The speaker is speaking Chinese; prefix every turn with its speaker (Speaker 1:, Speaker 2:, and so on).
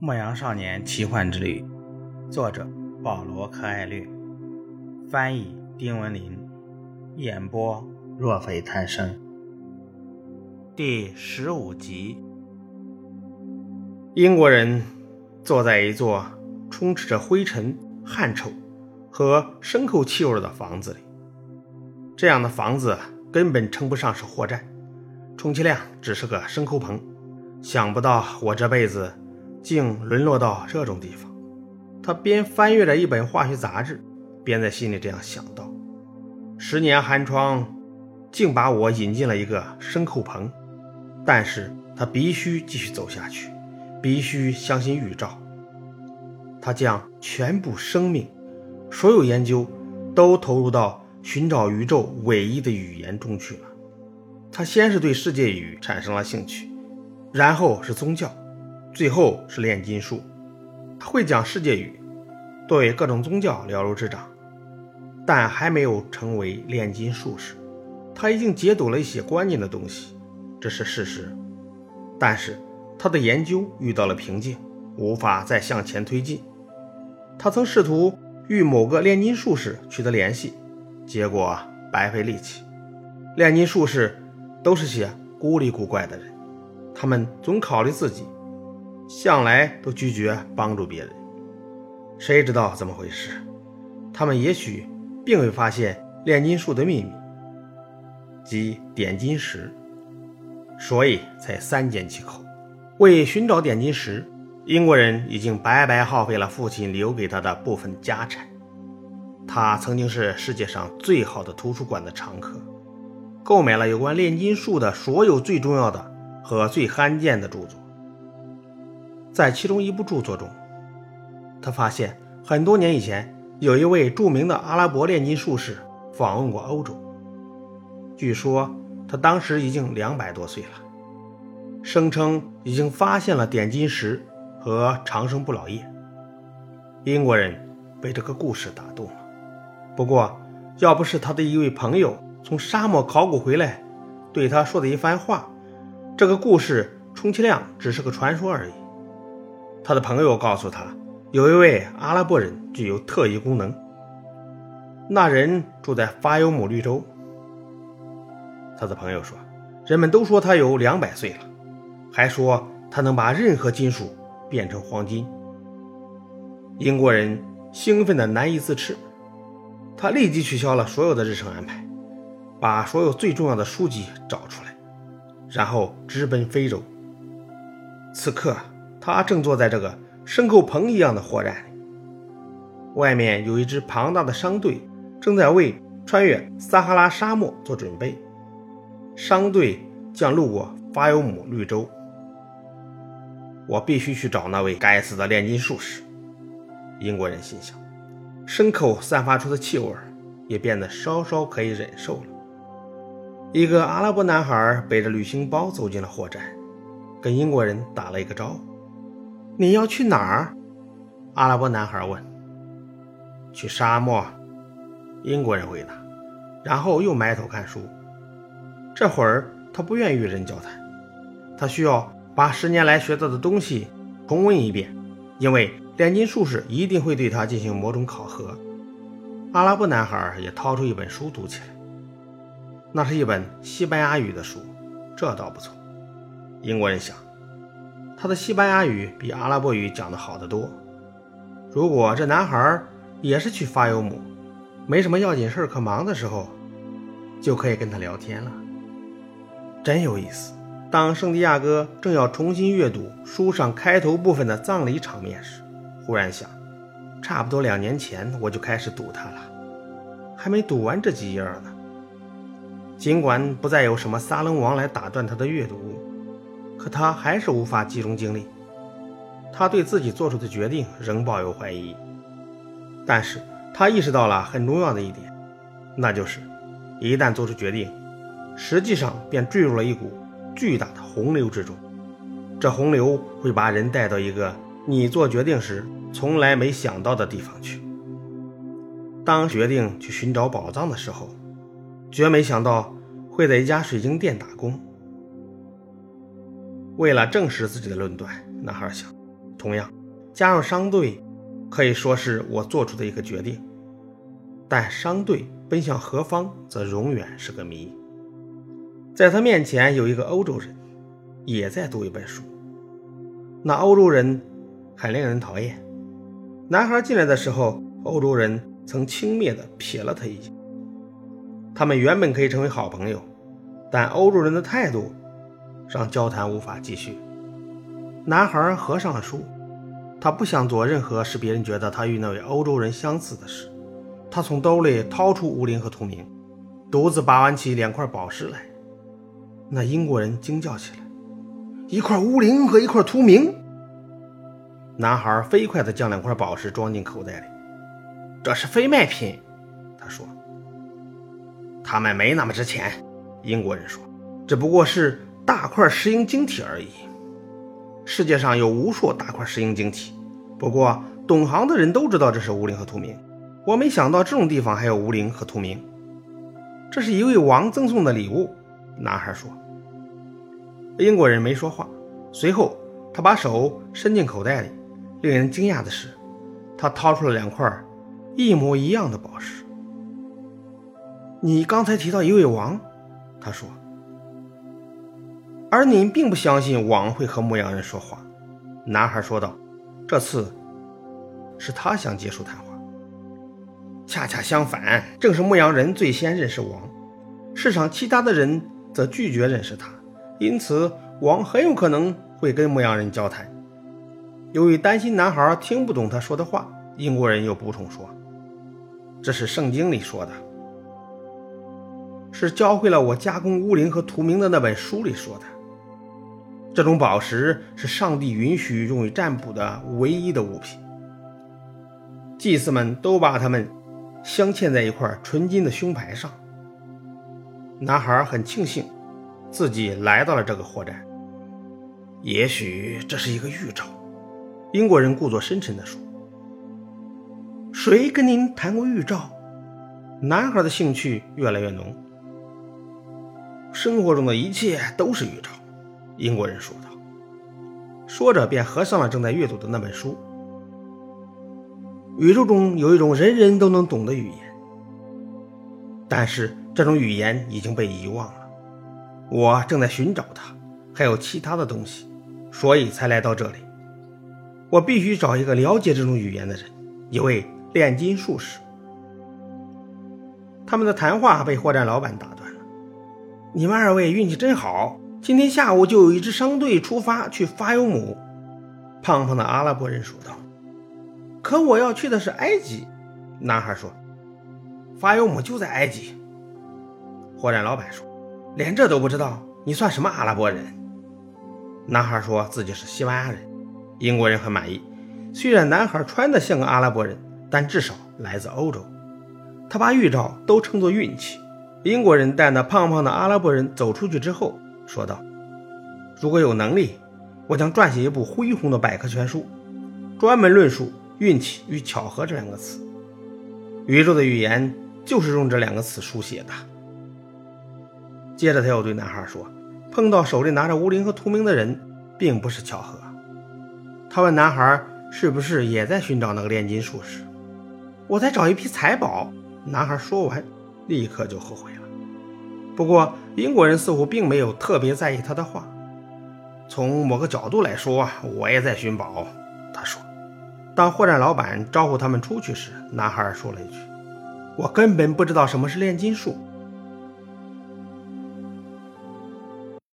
Speaker 1: 牧羊少年奇幻之旅，作者保罗·柯艾略，翻译丁文林，演播若非贪生。第十五集，英国人坐在一座充斥着灰尘、汗臭和牲口气味的房子里。这样的房子根本称不上是货站，充其量只是个牲口棚。想不到我这辈子。竟沦落到这种地方，他边翻阅着一本化学杂志，边在心里这样想到：十年寒窗，竟把我引进了一个牲口棚。但是他必须继续走下去，必须相信预兆。他将全部生命、所有研究都投入到寻找宇宙唯一的语言中去了。他先是对世界语产生了兴趣，然后是宗教。最后是炼金术，他会讲世界语，对各种宗教了如指掌，但还没有成为炼金术士。他已经解读了一些关键的东西，这是事实。但是他的研究遇到了瓶颈，无法再向前推进。他曾试图与某个炼金术士取得联系，结果白费力气。炼金术士都是些孤里古怪的人，他们总考虑自己。向来都拒绝帮助别人，谁知道怎么回事？他们也许并未发现炼金术的秘密，即点金石，所以才三缄其口。为寻找点金石，英国人已经白白耗费了父亲留给他的部分家产。他曾经是世界上最好的图书馆的常客，购买了有关炼金术的所有最重要的和最罕见的著作。在其中一部著作中，他发现很多年以前，有一位著名的阿拉伯炼金术士访问过欧洲。据说他当时已经两百多岁了，声称已经发现了点金石和长生不老液。英国人被这个故事打动了。不过，要不是他的一位朋友从沙漠考古回来，对他说的一番话，这个故事充其量只是个传说而已。他的朋友告诉他，有一位阿拉伯人具有特异功能。那人住在法尤姆绿洲。他的朋友说，人们都说他有两百岁了，还说他能把任何金属变成黄金。英国人兴奋的难以自持，他立即取消了所有的日程安排，把所有最重要的书籍找出来，然后直奔非洲。此刻。他正坐在这个牲口棚一样的货站里，外面有一支庞大的商队正在为穿越撒哈拉沙漠做准备。商队将路过法尤姆绿洲。我必须去找那位该死的炼金术士。英国人心想，牲口散发出的气味也变得稍稍可以忍受了。一个阿拉伯男孩背着旅行包走进了货站，跟英国人打了一个招呼。你要去哪儿？阿拉伯男孩问。去沙漠，英国人回答，然后又埋头看书。这会儿他不愿与人交谈，他需要把十年来学到的东西重温一遍，因为炼金术士一定会对他进行某种考核。阿拉伯男孩也掏出一本书读起来，那是一本西班牙语的书，这倒不错。英国人想。他的西班牙语比阿拉伯语讲得好得多。如果这男孩也是去发尤姆，没什么要紧事可忙的时候，就可以跟他聊天了。真有意思。当圣地亚哥正要重新阅读书上开头部分的葬礼场面时，忽然想，差不多两年前我就开始读它了，还没读完这几页呢。尽管不再有什么撒冷王来打断他的阅读。可他还是无法集中精力，他对自己做出的决定仍抱有怀疑。但是他意识到了很重要的一点，那就是一旦做出决定，实际上便坠入了一股巨大的洪流之中。这洪流会把人带到一个你做决定时从来没想到的地方去。当决定去寻找宝藏的时候，绝没想到会在一家水晶店打工。为了证实自己的论断，男孩想，同样，加入商队可以说是我做出的一个决定，但商队奔向何方，则永远是个谜。在他面前有一个欧洲人，也在读一本书。那欧洲人很令人讨厌。男孩进来的时候，欧洲人曾轻蔑地瞥了他一眼。他们原本可以成为好朋友，但欧洲人的态度让交谈无法继续。男孩合上了书，他不想做任何使别人觉得他与那位欧洲人相似的事。他从兜里掏出乌灵和图明，独自把玩起两块宝石来。那英国人惊叫起来：“一块乌灵和一块图明！”男孩飞快地将两块宝石装进口袋里。这是非卖品，他说。他们没那么值钱，英国人说，只不过是大块石英晶体而已。世界上有无数大块石英晶体，不过懂行的人都知道这是乌灵和图明。我没想到这种地方还有乌灵和图明。这是一位王赠送的礼物，男孩说。英国人没说话，随后他把手伸进口袋里。令人惊讶的是，他掏出了两块一模一样的宝石。你刚才提到一位王，他说。而您并不相信王会和牧羊人说话，男孩说道。这次是他想结束谈话。恰恰相反，正是牧羊人最先认识王，世上其他的人则拒绝认识他，因此王很有可能会跟牧羊人交谈。由于担心男孩听不懂他说的话，英国人又补充说：“这是圣经里说的，是教会了我加工乌灵和图明的那本书里说的。”这种宝石是上帝允许用于占卜的唯一的物品。祭司们都把它们镶嵌在一块纯金的胸牌上。男孩很庆幸自己来到了这个货站。也许这是一个预兆。英国人故作深沉地说：“谁跟您谈过预兆？”男孩的兴趣越来越浓。生活中的一切都是预兆。英国人说道，说着便合上了正在阅读的那本书。宇宙中有一种人人都能懂的语言，但是这种语言已经被遗忘了。我正在寻找它，还有其他的东西，所以才来到这里。我必须找一个了解这种语言的人，一位炼金术士。他们的谈话被货站老板打断了。你们二位运气真好。今天下午就有一支商队出发去法尤姆，胖胖的阿拉伯人说道。可我要去的是埃及，男孩说。法尤姆就在埃及。货站老板说，连这都不知道，你算什么阿拉伯人？男孩说自己是西班牙人。英国人很满意，虽然男孩穿的像个阿拉伯人，但至少来自欧洲。他把预兆都称作运气。英国人带那胖胖的阿拉伯人走出去之后。说道：“如果有能力，我将撰写一部恢宏的百科全书，专门论述运气与巧合这两个词。宇宙的语言就是用这两个词书写的。”接着，他又对男孩说：“碰到手里拿着乌灵和图明的人，并不是巧合。”他问男孩：“是不是也在寻找那个炼金术士？”“我在找一批财宝。”男孩说完，立刻就后悔了。不过，英国人似乎并没有特别在意他的话。从某个角度来说，我也在寻宝。他说。当货站老板招呼他们出去时，男孩说了一句：“我根本不知道什么是炼金术。”